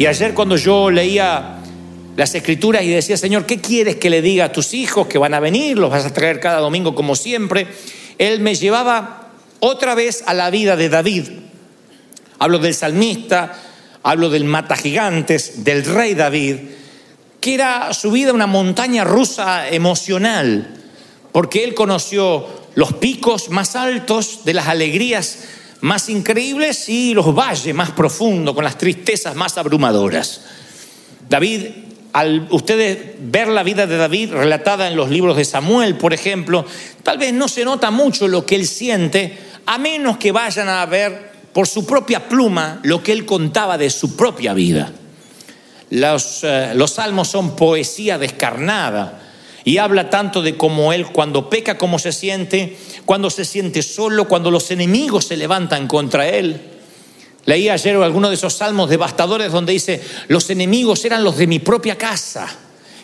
Y ayer cuando yo leía las escrituras y decía, Señor, ¿qué quieres que le diga a tus hijos que van a venir? Los vas a traer cada domingo como siempre. Él me llevaba otra vez a la vida de David. Hablo del salmista, hablo del mata gigantes, del rey David, que era su vida una montaña rusa emocional, porque él conoció los picos más altos de las alegrías más increíbles y los valles más profundos, con las tristezas más abrumadoras. David, al ustedes ver la vida de David relatada en los libros de Samuel, por ejemplo, tal vez no se nota mucho lo que él siente, a menos que vayan a ver por su propia pluma lo que él contaba de su propia vida. Los, eh, los salmos son poesía descarnada y habla tanto de cómo él cuando peca, cómo se siente, cuando se siente solo, cuando los enemigos se levantan contra él. Leí ayer alguno de esos salmos devastadores donde dice, los enemigos eran los de mi propia casa,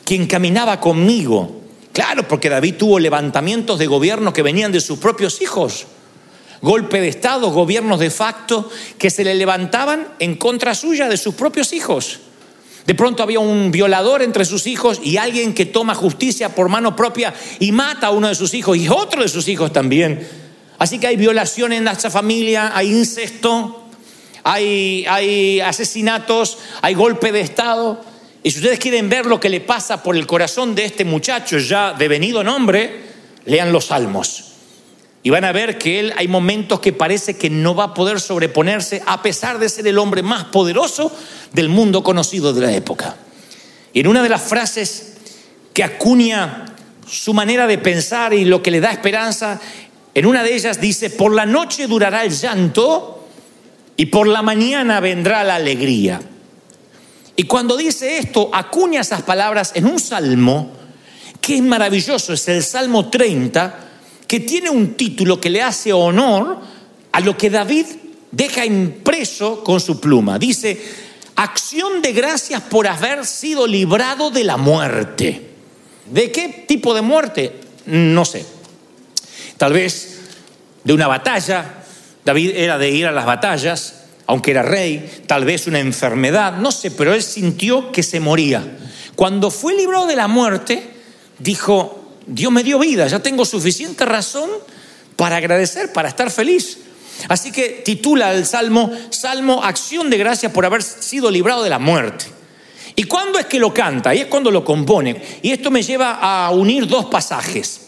quien caminaba conmigo. Claro, porque David tuvo levantamientos de gobierno que venían de sus propios hijos golpe de Estado, gobiernos de facto que se le levantaban en contra suya de sus propios hijos. De pronto había un violador entre sus hijos y alguien que toma justicia por mano propia y mata a uno de sus hijos y otro de sus hijos también. Así que hay violación en esa familia, hay incesto, hay asesinatos, hay golpe de Estado. Y si ustedes quieren ver lo que le pasa por el corazón de este muchacho ya devenido nombre, lean los salmos. Y van a ver que él hay momentos que parece que no va a poder sobreponerse a pesar de ser el hombre más poderoso del mundo conocido de la época. Y en una de las frases que acuña su manera de pensar y lo que le da esperanza, en una de ellas dice, por la noche durará el llanto y por la mañana vendrá la alegría. Y cuando dice esto, acuña esas palabras en un salmo que es maravilloso, es el Salmo 30, que tiene un título que le hace honor a lo que David deja impreso con su pluma. Dice, acción de gracias por haber sido librado de la muerte. ¿De qué tipo de muerte? No sé. Tal vez de una batalla. David era de ir a las batallas, aunque era rey. Tal vez una enfermedad, no sé, pero él sintió que se moría. Cuando fue librado de la muerte, dijo, Dios me dio vida, ya tengo suficiente razón para agradecer, para estar feliz. Así que titula el Salmo, Salmo, acción de gracia por haber sido librado de la muerte. ¿Y cuándo es que lo canta? Y es cuando lo compone. Y esto me lleva a unir dos pasajes.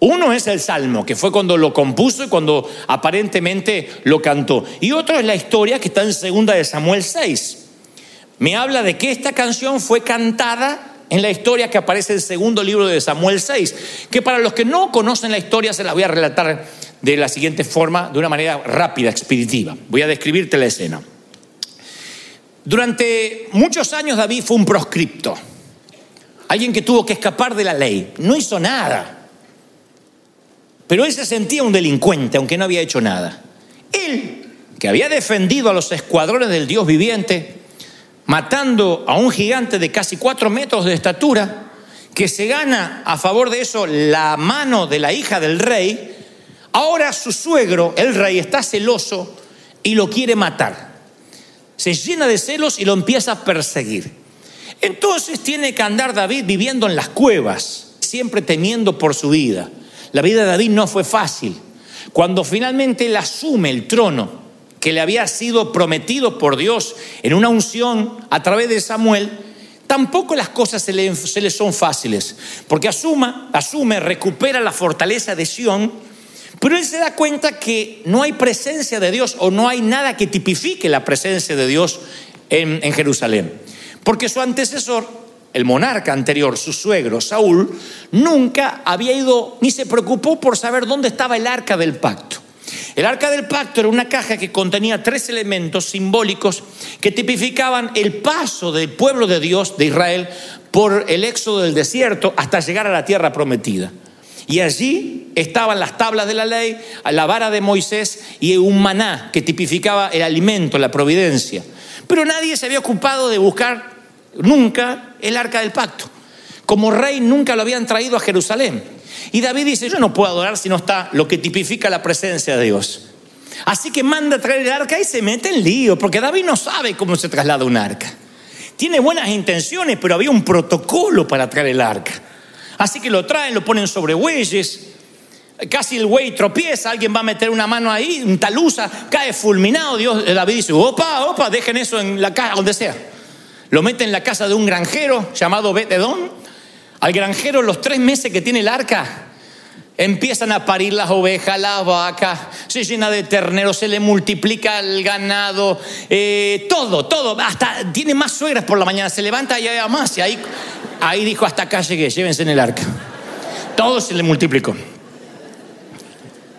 Uno es el Salmo, que fue cuando lo compuso y cuando aparentemente lo cantó. Y otro es la historia que está en segunda de Samuel 6. Me habla de que esta canción fue cantada en la historia que aparece en el segundo libro de Samuel 6, que para los que no conocen la historia se la voy a relatar de la siguiente forma, de una manera rápida, expeditiva. Voy a describirte la escena. Durante muchos años David fue un proscripto, alguien que tuvo que escapar de la ley, no hizo nada, pero él se sentía un delincuente, aunque no había hecho nada. Él, que había defendido a los escuadrones del Dios viviente, matando a un gigante de casi cuatro metros de estatura, que se gana a favor de eso la mano de la hija del rey, ahora su suegro, el rey, está celoso y lo quiere matar. Se llena de celos y lo empieza a perseguir. Entonces tiene que andar David viviendo en las cuevas, siempre temiendo por su vida. La vida de David no fue fácil. Cuando finalmente él asume el trono, que le había sido prometido por Dios en una unción a través de Samuel, tampoco las cosas se le, son fáciles, porque asuma, asume, recupera la fortaleza de Sión, pero él se da cuenta que no hay presencia de Dios o no hay nada que tipifique la presencia de Dios en, en Jerusalén, porque su antecesor el monarca anterior, su suegro, Saúl, nunca había ido ni se preocupó por saber dónde estaba el arca del pacto. El arca del pacto era una caja que contenía tres elementos simbólicos que tipificaban el paso del pueblo de Dios, de Israel, por el éxodo del desierto hasta llegar a la tierra prometida. Y allí estaban las tablas de la ley, la vara de Moisés y un maná que tipificaba el alimento, la providencia. Pero nadie se había ocupado de buscar nunca el arca del pacto. Como rey nunca lo habían traído a Jerusalén. Y David dice, yo no puedo adorar si no está lo que tipifica la presencia de Dios. Así que manda a traer el arca y se mete en lío, porque David no sabe cómo se traslada un arca. Tiene buenas intenciones, pero había un protocolo para traer el arca. Así que lo traen, lo ponen sobre bueyes. Casi el buey tropieza, alguien va a meter una mano ahí, un talusa, cae fulminado. Dios, David dice: Opa, opa, dejen eso en la casa, donde sea. Lo mete en la casa de un granjero llamado Betedón. Al granjero, los tres meses que tiene el arca, empiezan a parir las ovejas, las vacas, se llena de terneros, se le multiplica el ganado, eh, todo, todo, hasta tiene más suegras por la mañana, se levanta y hay más, y ahí, ahí dijo hasta acá llegué, llévense en el arca. Todo se le multiplicó.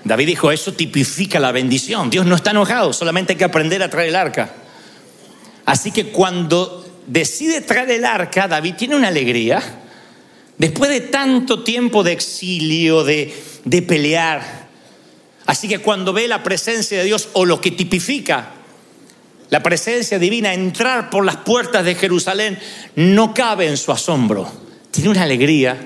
David dijo, eso tipifica la bendición, Dios no está enojado, solamente hay que aprender a traer el arca. Así que cuando decide traer el arca, David tiene una alegría, Después de tanto tiempo de exilio, de, de pelear. Así que cuando ve la presencia de Dios o lo que tipifica la presencia divina entrar por las puertas de Jerusalén, no cabe en su asombro. Tiene una alegría.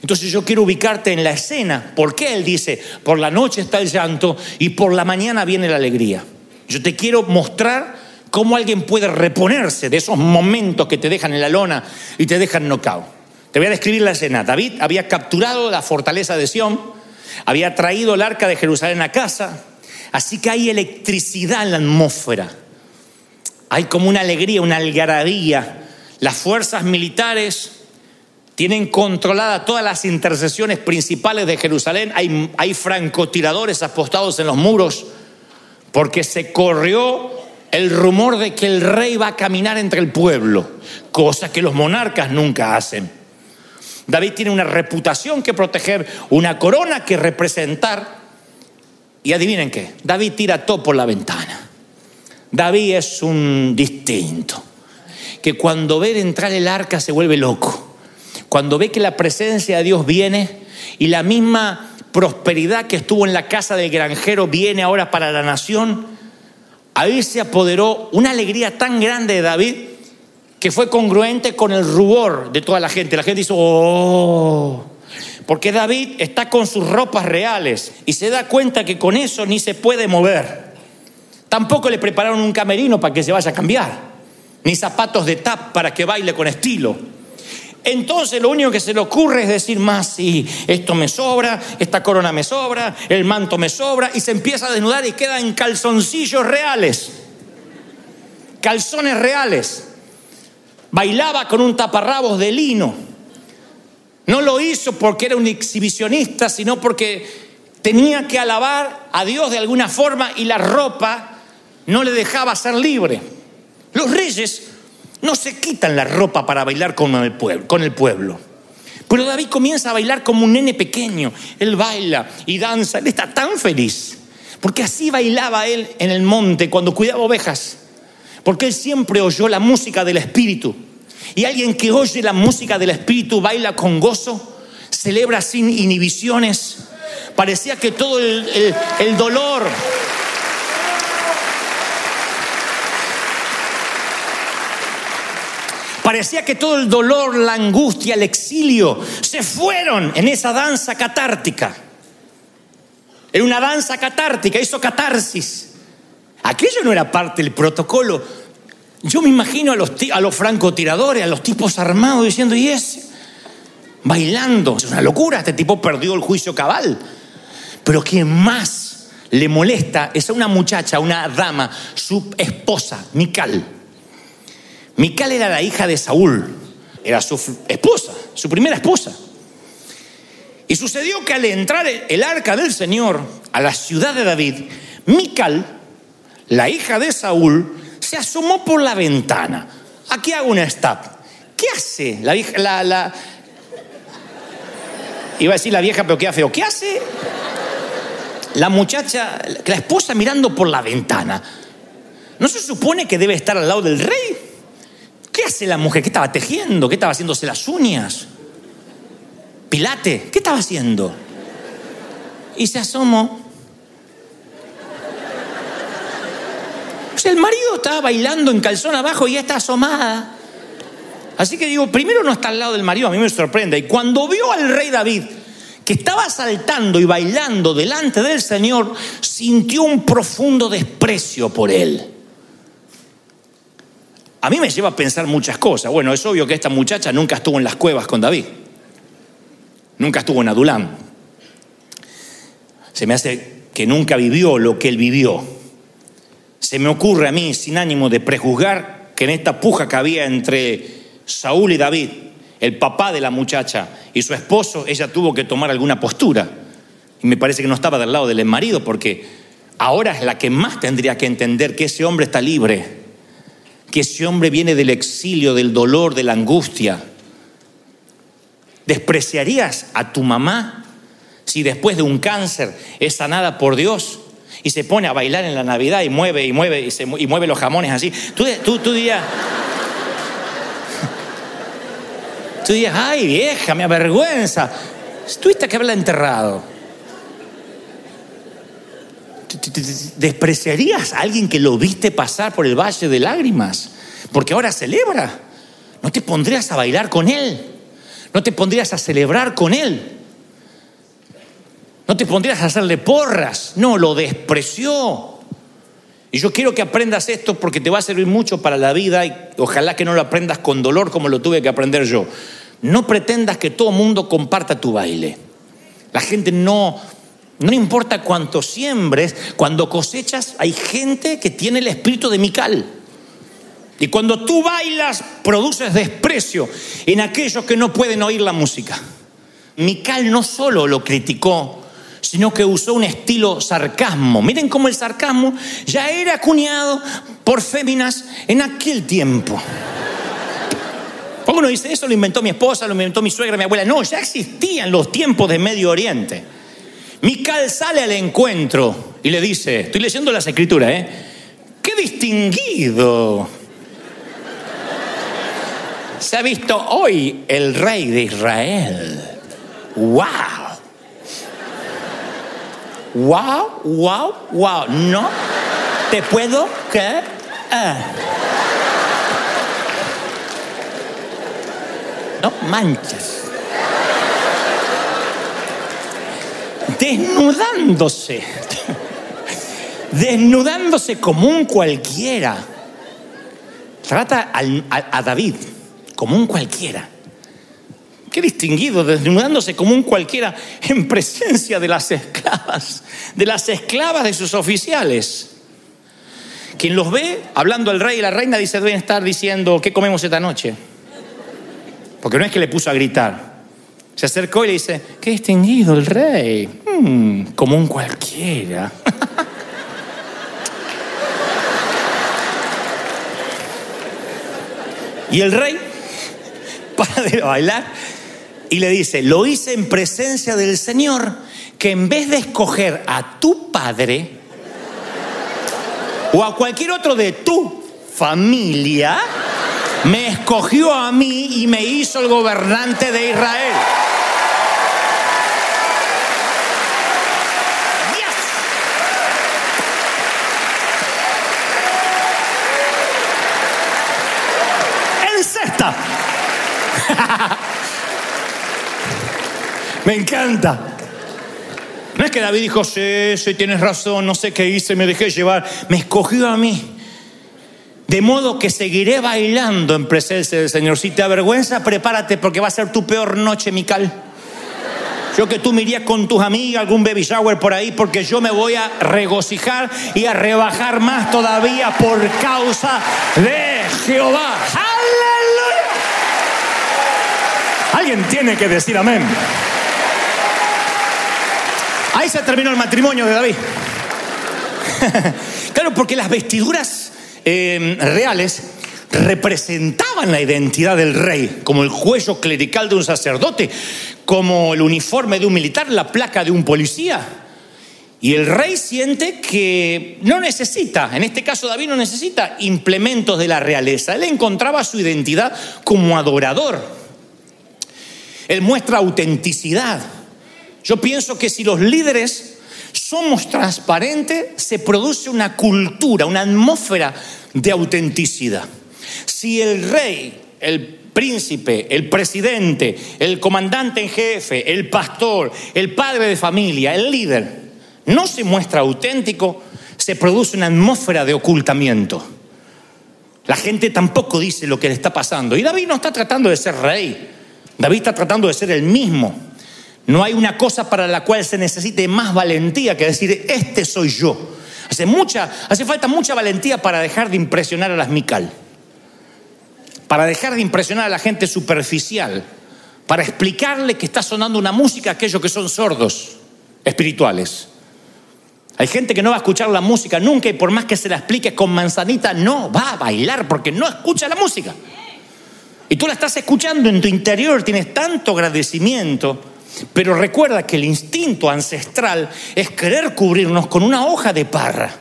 Entonces yo quiero ubicarte en la escena. ¿Por qué él dice, por la noche está el llanto y por la mañana viene la alegría? Yo te quiero mostrar cómo alguien puede reponerse de esos momentos que te dejan en la lona y te dejan knockout. Te voy a describir la escena. David había capturado la fortaleza de Sión, había traído el arca de Jerusalén a casa, así que hay electricidad en la atmósfera. Hay como una alegría, una algarabía. Las fuerzas militares tienen controladas todas las intercesiones principales de Jerusalén. Hay, hay francotiradores apostados en los muros porque se corrió el rumor de que el rey va a caminar entre el pueblo, cosa que los monarcas nunca hacen. David tiene una reputación que proteger, una corona que representar. Y adivinen qué, David tira todo por la ventana. David es un distinto, que cuando ve entrar el arca se vuelve loco. Cuando ve que la presencia de Dios viene y la misma prosperidad que estuvo en la casa del granjero viene ahora para la nación, ahí se apoderó una alegría tan grande de David que fue congruente con el rubor de toda la gente. La gente dice, oh, porque David está con sus ropas reales y se da cuenta que con eso ni se puede mover. Tampoco le prepararon un camerino para que se vaya a cambiar, ni zapatos de tap para que baile con estilo. Entonces lo único que se le ocurre es decir más, sí, esto me sobra, esta corona me sobra, el manto me sobra, y se empieza a desnudar y queda en calzoncillos reales, calzones reales bailaba con un taparrabos de lino. No lo hizo porque era un exhibicionista, sino porque tenía que alabar a Dios de alguna forma y la ropa no le dejaba ser libre. Los reyes no se quitan la ropa para bailar con el pueblo. Pero David comienza a bailar como un nene pequeño. Él baila y danza. Él está tan feliz. Porque así bailaba él en el monte cuando cuidaba ovejas porque él siempre oyó la música del Espíritu. Y alguien que oye la música del Espíritu baila con gozo, celebra sin inhibiciones. Parecía que todo el, el dolor, Parecía que todo el dolor, la angustia, el exilio se fueron en esa danza catártica. Era una danza catártica, hizo catarsis. Aquello no era parte del protocolo. Yo me imagino a los, francotiradores, a los tipos armados diciendo, ¿y ese? Bailando. Es una locura, este tipo perdió el juicio cabal. Pero quien más le molesta es a una muchacha, una dama, su esposa, Mical. Mical era la hija de Saúl, era su esposa, su primera esposa. Y sucedió que al entrar el arca del Señor a la ciudad de David, Mical la hija de Saúl, se asomó por la ventana. Aquí hago una stop. ¿Qué hace la vieja? La, Iba a decir la vieja, pero queda feo. ¿Qué hace la muchacha, la esposa mirando por la ventana? ¿No se supone que debe estar al lado del rey? ¿Qué hace la mujer? ¿Qué estaba tejiendo? ¿Qué estaba haciéndose las uñas? Pilate, ¿qué estaba haciendo? Y se asomó el marido estaba bailando en calzón abajo y ella está asomada. Así que digo, primero no está al lado del marido, a mí me sorprende. Y cuando vio al rey David que estaba saltando y bailando delante del Señor, sintió un profundo desprecio por él. A mí me lleva a pensar muchas cosas. Bueno, es obvio que esta muchacha nunca estuvo en las cuevas con David. Nunca estuvo en Adulán. Se me hace que nunca vivió lo que él vivió. Se me ocurre a mí, sin ánimo de prejuzgar, que en esta puja que había entre Saúl y David, el papá de la muchacha y su esposo, ella tuvo que tomar alguna postura. Y me parece que no estaba del lado del marido, porque ahora es la que más tendría que entender que ese hombre está libre, que ese hombre viene del exilio, del dolor, de la angustia. ¿Despreciarías a tu mamá si después de un cáncer es sanada por Dios y se pone a bailar en la Navidad y mueve y mueve y, mueve los jamones así? Tú, tú, tú dirías, Tú dices, ay vieja, me avergüenza. Tuviste que haberla enterrado. ¿Despreciarías a alguien que lo viste pasar por el valle de lágrimas? Porque ahora celebra. ¿No te pondrías a bailar con él? ¿No te pondrías a celebrar con él? ¿No te pondrías a hacerle porras? No, lo despreció. Y yo quiero que aprendas esto porque te va a servir mucho para la vida y ojalá que no lo aprendas con dolor como lo tuve que aprender yo. No pretendas que todo mundo comparta tu baile. La gente no, no importa cuánto siembres, cuando cosechas hay gente que tiene el espíritu de Mical. Y cuando tú bailas, produces desprecio en aquellos que no pueden oír la música. Mical no solo lo criticó sino que usó un estilo sarcasmo. Miren cómo el sarcasmo ya era acuñado por féminas en aquel tiempo. ¿Cómo uno dice eso? Lo inventó mi esposa, lo inventó mi suegra, mi abuela. No, ya existían los tiempos de Medio Oriente. Mical sale al encuentro y le dice, estoy leyendo las escrituras, ¿eh? ¡Qué distinguido! Se ha visto hoy el rey de Israel. ¡Wow! Wow, wow, wow. No te puedo creer. No manches. Desnudándose. Desnudándose como un cualquiera. Trata a David como un cualquiera. Qué distinguido, desnudándose como un cualquiera en presencia de las esclavas, de las esclavas de sus oficiales. Quien los ve hablando al rey y la reina dice, deben estar diciendo, ¿qué comemos esta noche? Porque no es que le puso a gritar. Se acercó y le dice, qué distinguido el rey, hmm, como un cualquiera. y el rey, para de bailar, y le dice, lo hice en presencia del Señor, que en vez de escoger a tu padre o a cualquier otro de tu familia, me escogió a mí y me hizo el gobernante de Israel. En sexta. Me encanta. No es que David dijo, sí, sí, tienes razón, no sé qué hice, me dejé llevar. Me escogió a mí. De modo que seguiré bailando en presencia del Señor. Si te avergüenza, prepárate porque va a ser tu peor noche, Mical. Yo que tú me irías con tus amigas, algún baby shower por ahí, porque yo me voy a regocijar y a rebajar más todavía por causa de Jehová. ¡Aleluya! Alguien tiene que decir amén. Ahí se terminó el matrimonio de David. claro, porque las vestiduras em, reales representaban la identidad del rey, como el cuello clerical de un sacerdote, como el uniforme de un militar, la placa de un policía. Y el rey siente que no necesita, en este caso David no necesita implementos de la realeza, él encontraba su identidad como adorador. Él muestra autenticidad. Yo pienso que si los líderes somos transparentes, se produce una cultura, una atmósfera de autenticidad. Si el rey, el príncipe, el presidente, el comandante en jefe, el pastor, el padre de familia, el líder, no se muestra auténtico, se produce una atmósfera de ocultamiento. La gente tampoco dice lo que le está pasando. Y David no está tratando de ser rey. David está tratando de ser el mismo. No hay una cosa para la cual se necesite más valentía que decir, este soy yo. Hace, mucha, hace falta mucha valentía para dejar de impresionar a las Mical, para dejar de impresionar a la gente superficial, para explicarle que está sonando una música a aquellos que son sordos espirituales. Hay gente que no va a escuchar la música nunca y por más que se la explique con manzanita, no va a bailar porque no escucha la música. Y tú la estás escuchando en tu interior, tienes tanto agradecimiento, pero recuerda que el instinto ancestral es querer cubrirnos con una hoja de parra.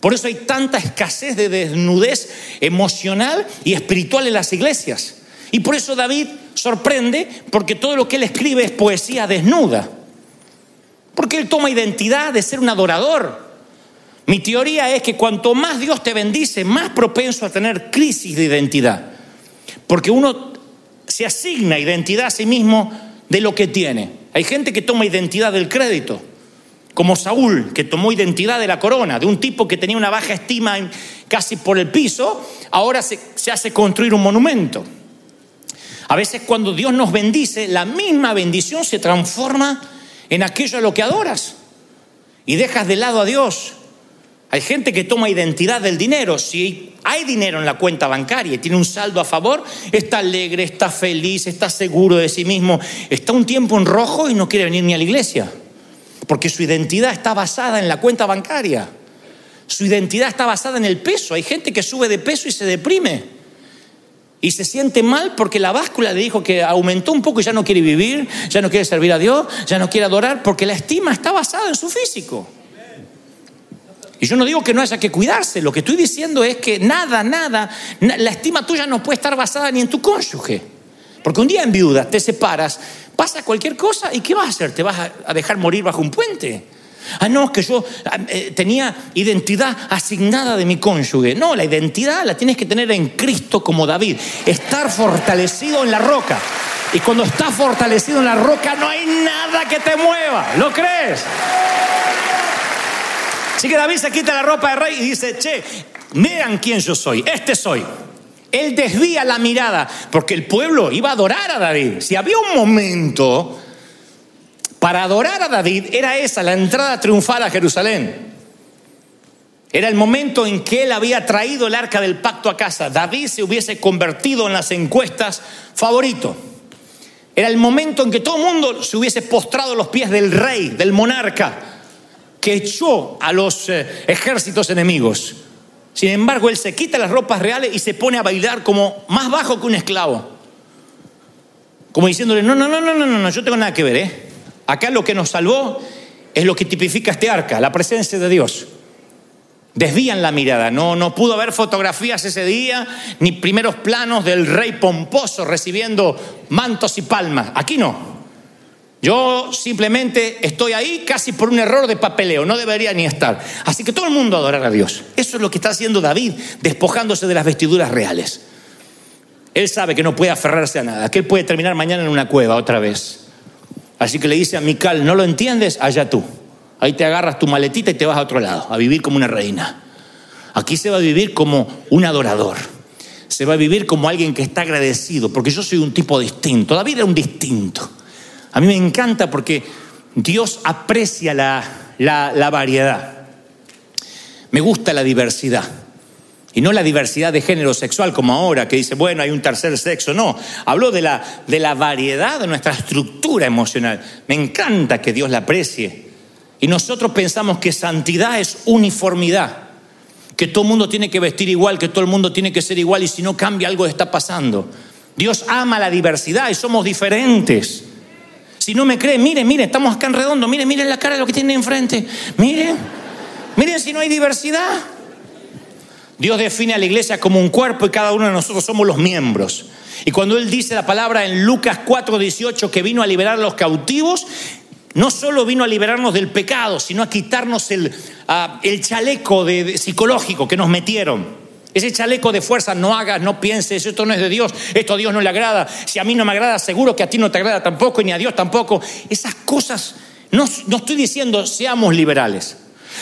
Por eso hay tanta escasez de desnudez emocional y espiritual en las iglesias. Y por eso David sorprende porque todo lo que él escribe es poesía desnuda. Porque él toma identidad de ser un adorador. Mi teoría es que cuanto más Dios te bendice, más propenso a tener crisis de identidad. Porque uno se asigna identidad a sí mismo de lo que tiene. Hay gente que toma identidad del crédito, como Saúl, que tomó identidad de la corona, de un tipo que tenía una baja estima casi por el piso, ahora se, hace construir un monumento. A veces cuando Dios nos bendice, la misma bendición se transforma en aquello a lo que adoras y dejas de lado a Dios. Hay gente que toma identidad del dinero. Si hay dinero en la cuenta bancaria y tiene un saldo a favor, está alegre, está feliz, está seguro de sí mismo, está un tiempo en rojo y no quiere venir ni a la iglesia. Porque su identidad está basada en la cuenta bancaria. Su identidad está basada en el peso. Hay gente que sube de peso y se deprime. Y se siente mal porque la báscula le dijo que aumentó un poco y ya no quiere vivir, ya no quiere servir a Dios, ya no quiere adorar, porque la estima está basada en su físico. Y yo no digo que no haya que cuidarse, lo que estoy diciendo es que nada, nada, la estima tuya no puede estar basada ni en tu cónyuge. Porque un día en viuda te separas, pasa cualquier cosa y ¿qué vas a hacer? ¿Te vas a dejar morir bajo un puente? Ah, no, que yo ah, eh, tenía identidad asignada de mi cónyuge. No, la identidad la tienes que tener en Cristo como David. Estar fortalecido en la roca. Y cuando estás fortalecido en la roca no hay nada que te mueva. ¿Lo crees? Así que David se quita la ropa de rey y dice, che, vean quién yo soy. Este soy. Él desvía la mirada porque el pueblo iba a adorar a David. Si había un momento para adorar a David era esa, la entrada triunfal a Jerusalén. Era el momento en que él había traído el arca del pacto a casa. David se hubiese convertido en las encuestas favorito. Era el momento en que todo el mundo se hubiese postrado a los pies del rey, del monarca, que echó a los eh, ejércitos enemigos. Sin embargo, él se quita las ropas reales y se pone a bailar como más bajo que un esclavo. Como diciéndole, no, no, no, no, no, no, yo tengo nada que ver, ¿eh? Acá lo que nos salvó es lo que tipifica este arca, la presencia de Dios. Desvían la mirada, no, no pudo haber fotografías ese día, ni primeros planos del rey pomposo recibiendo mantos y palmas. Aquí no. Yo simplemente estoy ahí casi por un error de papeleo, no debería ni estar. Así que todo el mundo adorar a Dios. Eso es lo que está haciendo David, despojándose de las vestiduras reales. Él sabe que no puede aferrarse a nada, que él puede terminar mañana en una cueva otra vez. Así que le dice a Mical, ¿no lo entiendes? Allá tú. Ahí te agarras tu maletita y te vas a otro lado, a vivir como una reina. Aquí se va a vivir como un adorador. Se va a vivir como alguien que está agradecido, porque yo soy un tipo distinto. David era un distinto. A mí me encanta porque Dios aprecia la, la variedad. Me gusta la diversidad. Y no la diversidad de género sexual como ahora, que dice, bueno, hay un tercer sexo. No, habló de la, de la variedad de nuestra estructura emocional. Me encanta que Dios la aprecie. Y nosotros pensamos que santidad es uniformidad, que todo el mundo tiene que vestir igual, que todo el mundo tiene que ser igual y si no cambia algo está pasando. Dios ama la diversidad y somos diferentes. Si no me creen, miren, miren, estamos acá en redondo, miren, miren la cara de lo que tienen enfrente. Miren, miren si no hay diversidad. Dios define a la iglesia como un cuerpo y cada uno de nosotros somos los miembros. Y cuando Él dice la palabra en Lucas 4:18 que vino a liberar a los cautivos, no solo vino a liberarnos del pecado, sino a quitarnos el, el chaleco de, psicológico que nos metieron. Ese chaleco de fuerza, no hagas, no pienses, esto no es de Dios, esto a Dios no le agrada. Si a mí no me agrada, seguro que a ti no te agrada tampoco, ni a Dios tampoco. Esas cosas, no, no estoy diciendo seamos liberales.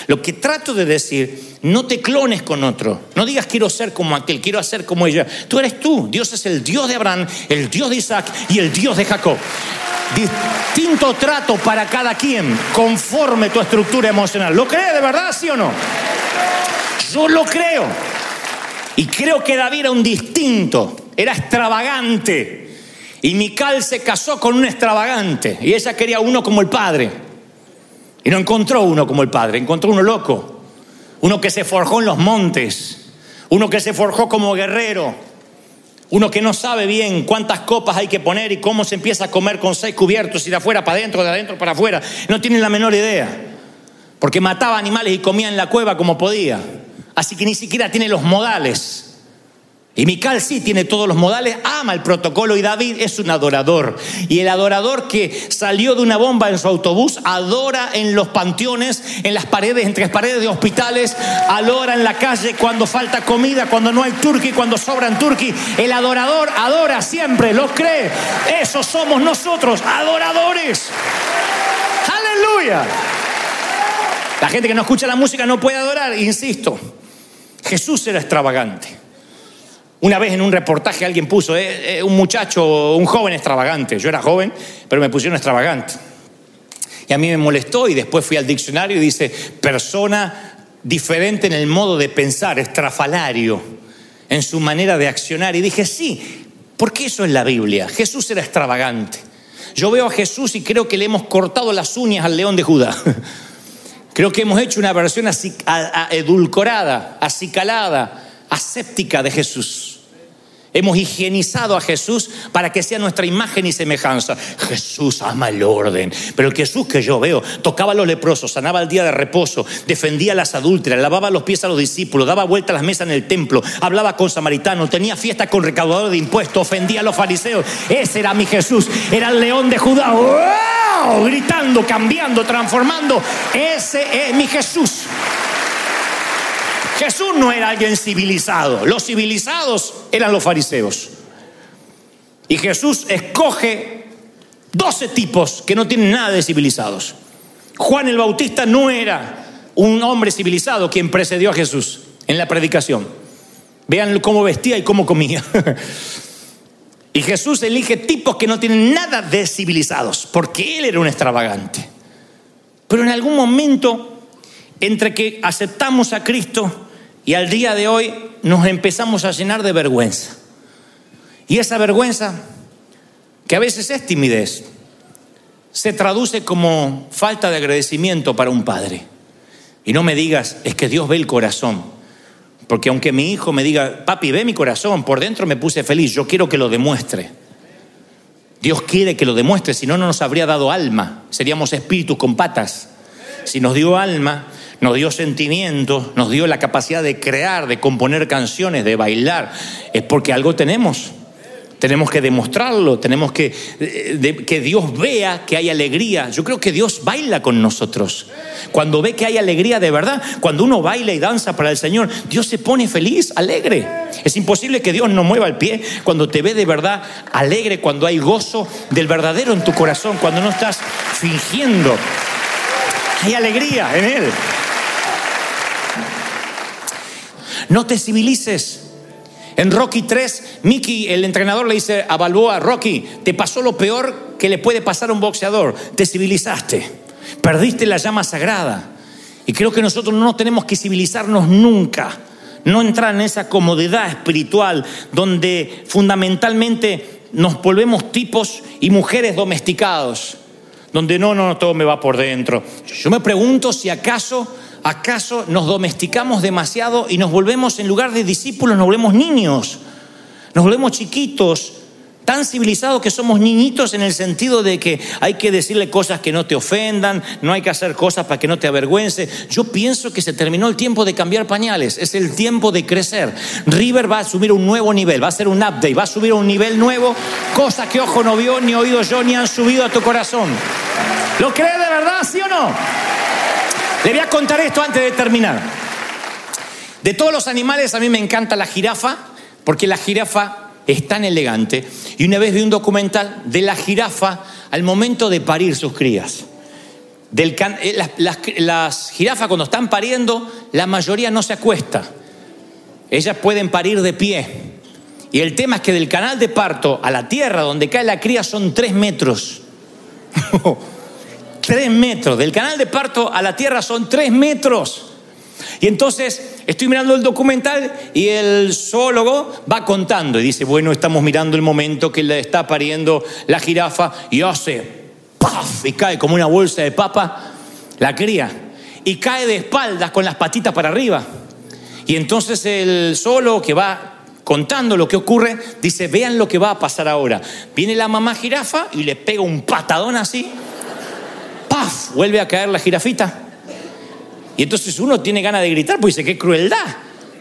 Lo que trato de decir, no te clones con otro. No digas quiero ser como aquel, quiero hacer como ella. Tú eres tú. Dios es el Dios de Abraham, el Dios de Isaac y el Dios de Jacob. Distinto trato para cada quien, conforme tu estructura emocional. ¿Lo crees de verdad, sí o no? Yo lo creo. Y creo que David era un distinto, era extravagante. Y Mical se casó con un extravagante. Y ella quería uno como el padre. Y no encontró uno como el padre, encontró uno loco. Uno que se forjó en los montes. Uno que se forjó como guerrero. Uno que no sabe bien cuántas copas hay que poner y cómo se empieza a comer con seis cubiertos y de afuera para adentro, de adentro para afuera. No tiene la menor idea. Porque mataba animales y comía en la cueva como podía. Así que ni siquiera tiene los modales. Y Mical sí tiene todos los modales, ama el protocolo y David es un adorador. Y el adorador que salió de una bomba en su autobús adora en los panteones, en las paredes, entre las paredes de hospitales, adora en la calle cuando falta comida, cuando no hay turqui, cuando sobran turqui. El adorador adora siempre, lo cree. Eso somos nosotros, adoradores. Aleluya. La gente que no escucha la música no puede adorar, insisto. Jesús era extravagante. Una vez en un reportaje alguien puso, eh, eh, un muchacho, un joven extravagante. Yo era joven, pero me pusieron extravagante. Y a mí me molestó y después fui al diccionario y dice, persona diferente en el modo de pensar, estrafalario, en su manera de accionar. Y dije, sí, porque eso es la Biblia. Jesús era extravagante. Yo veo a Jesús y creo que le hemos cortado las uñas al león de Judá. Creo que hemos hecho una versión edulcorada, acicalada, aséptica de Jesús. Hemos higienizado a Jesús para que sea nuestra imagen y semejanza. Jesús ama el orden. Pero el Jesús que yo veo tocaba a los leprosos, sanaba el día de reposo, defendía a las adúlteras, lavaba los pies a los discípulos, daba vuelta a las mesas en el templo, hablaba con samaritanos, tenía fiesta con recaudadores de impuestos, ofendía a los fariseos. Ese era mi Jesús, era el león de Judá gritando, cambiando, transformando. Ese es mi Jesús. Jesús no era alguien civilizado. Los civilizados eran los fariseos. Y Jesús escoge 12 tipos que no tienen nada de civilizados. Juan el Bautista no era un hombre civilizado quien precedió a Jesús en la predicación. Vean cómo vestía y cómo comía. Y Jesús elige tipos que no tienen nada de civilizados, porque Él era un extravagante. Pero en algún momento, entre que aceptamos a Cristo y al día de hoy, nos empezamos a llenar de vergüenza. Y esa vergüenza, que a veces es timidez, se traduce como falta de agradecimiento para un padre. Y no me digas, es que Dios ve el corazón. Porque aunque mi hijo me diga, papi, ve mi corazón, por dentro me puse feliz, yo quiero que lo demuestre. Dios quiere que lo demuestre, si no, no nos habría dado alma, seríamos espíritus con patas. Si nos dio alma, nos dio sentimientos, nos dio la capacidad de crear, de componer canciones, de bailar, es porque algo tenemos. Tenemos que demostrarlo, tenemos que eh, que Dios vea que hay alegría. Yo creo que Dios baila con nosotros. Cuando ve que hay alegría de verdad, cuando uno baila y danza para el Señor, Dios se pone feliz, alegre. Es imposible que Dios no mueva el pie cuando te ve de verdad alegre, cuando hay gozo del verdadero en tu corazón, cuando no estás fingiendo. Hay alegría en Él. No te civilices. En Rocky 3, Mickey, el entrenador, le dice a Rocky, te pasó lo peor que le puede pasar a un boxeador, te civilizaste, perdiste la llama sagrada. Y creo que nosotros no tenemos que civilizarnos nunca, no entrar en esa comodidad espiritual donde fundamentalmente nos volvemos tipos y mujeres domesticados, donde no, no, todo me va por dentro. Yo me pregunto si acaso ¿Acaso nos domesticamos demasiado y nos volvemos, en lugar de discípulos, nos volvemos niños? Nos volvemos chiquitos, tan civilizados que somos niñitos en el sentido de que hay que decirle cosas que no te ofendan, no hay que hacer cosas para que no te avergüence. Yo pienso que se terminó el tiempo de cambiar pañales, es el tiempo de crecer. River va a subir un nuevo nivel, va a hacer un update, va a subir a un nivel nuevo, cosas que ojo no vio, ni oído yo, ni han subido a tu corazón. ¿Lo cree de verdad, sí o no? Le voy a contar esto antes de terminar. De todos los animales a mí me encanta la jirafa, porque la jirafa es tan elegante. Y una vez vi un documental de la jirafa al momento de parir sus crías. Eh, las, las jirafas cuando están pariendo, la mayoría no se acuesta. Ellas pueden parir de pie. Y el tema es que del canal de parto a la tierra donde cae la cría son tres metros. tres metros. Del canal de parto a la tierra son tres metros. Y entonces estoy mirando el documental y el zoólogo va contando y dice, bueno, estamos mirando el momento que le está pariendo la jirafa y hace ¡paf! y cae como una bolsa de papa la cría y cae de espaldas con las patitas para arriba. Y entonces el zoólogo que va contando lo que ocurre, dice, vean lo que va a pasar ahora. Viene la mamá jirafa y le pega un patadón así, ¡paf! Vuelve a caer la jirafita y entonces uno tiene ganas de gritar, pues dice, qué crueldad.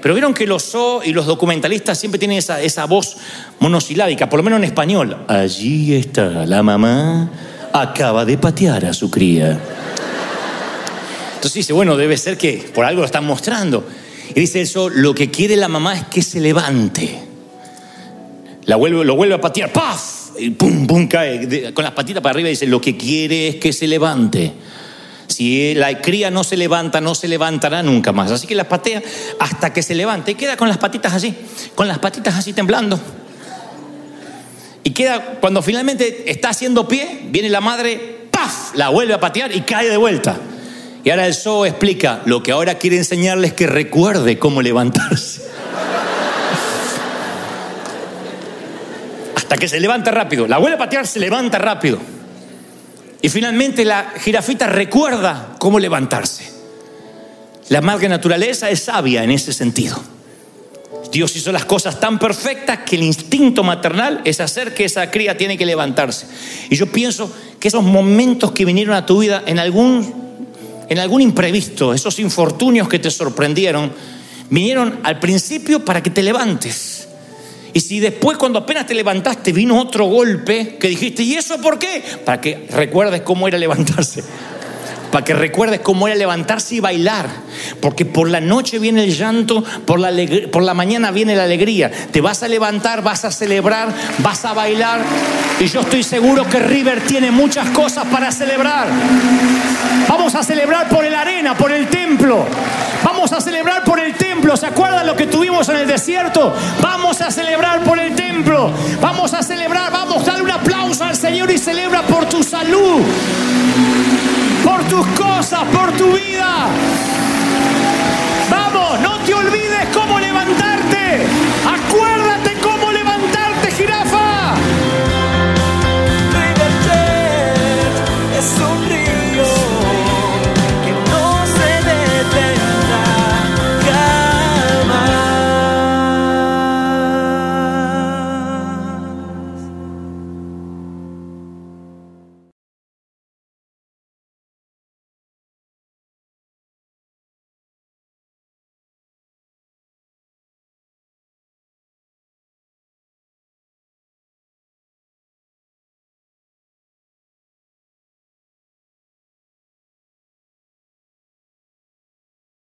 Pero vieron que los zoo y los documentalistas siempre tienen esa, esa voz monosilábica, por lo menos en español. Allí está la mamá, acaba de patear a su cría. Entonces dice, bueno, debe ser que por algo lo están mostrando. Y dice eso, lo que quiere la mamá es que se levante. La vuelve, lo vuelve a patear, ¡paf! Y pum, pum, cae con las patitas para arriba y dice, lo que quiere es que se levante. Si la cría no se levanta, no se levantará nunca más. Así que la patea hasta que se levante y queda con las patitas así, con las patitas así temblando. Y queda, cuando finalmente está haciendo pie, viene la madre, ¡paf! La vuelve a patear y cae de vuelta. Y ahora el zoo explica, lo que ahora quiere enseñarles es que recuerde cómo levantarse. Hasta que se levanta rápido. La vuelve a patear, se levanta rápido. Y finalmente la jirafita recuerda cómo levantarse. La madre naturaleza es sabia en ese sentido. Dios hizo las cosas tan perfectas que el instinto maternal es hacer que esa cría tiene que levantarse. Y yo pienso que esos momentos que vinieron a tu vida en algún, en algún imprevisto, esos infortunios que te sorprendieron, vinieron al principio para que te levantes y si después cuando apenas te levantaste vino otro golpe que dijiste, ¿y eso por qué? Para que recuerdes cómo era levantarse. Para que recuerdes cómo era levantarse y bailar. Porque por la noche viene el llanto, por la, por la mañana viene la alegría. Te vas a levantar, vas a celebrar, vas a bailar. Y yo estoy seguro que River tiene muchas cosas para celebrar. Vamos a celebrar por el arena, por el templo. Vamos a celebrar por el templo. ¿Se acuerdan lo que tuvimos en el desierto? Vamos a celebrar por el templo. Vamos a celebrar. Vamos, a darle un aplauso al Señor y celebra por tu salud. Tus cosas, por tu vida. Vamos, no te olvides cómo levantarte.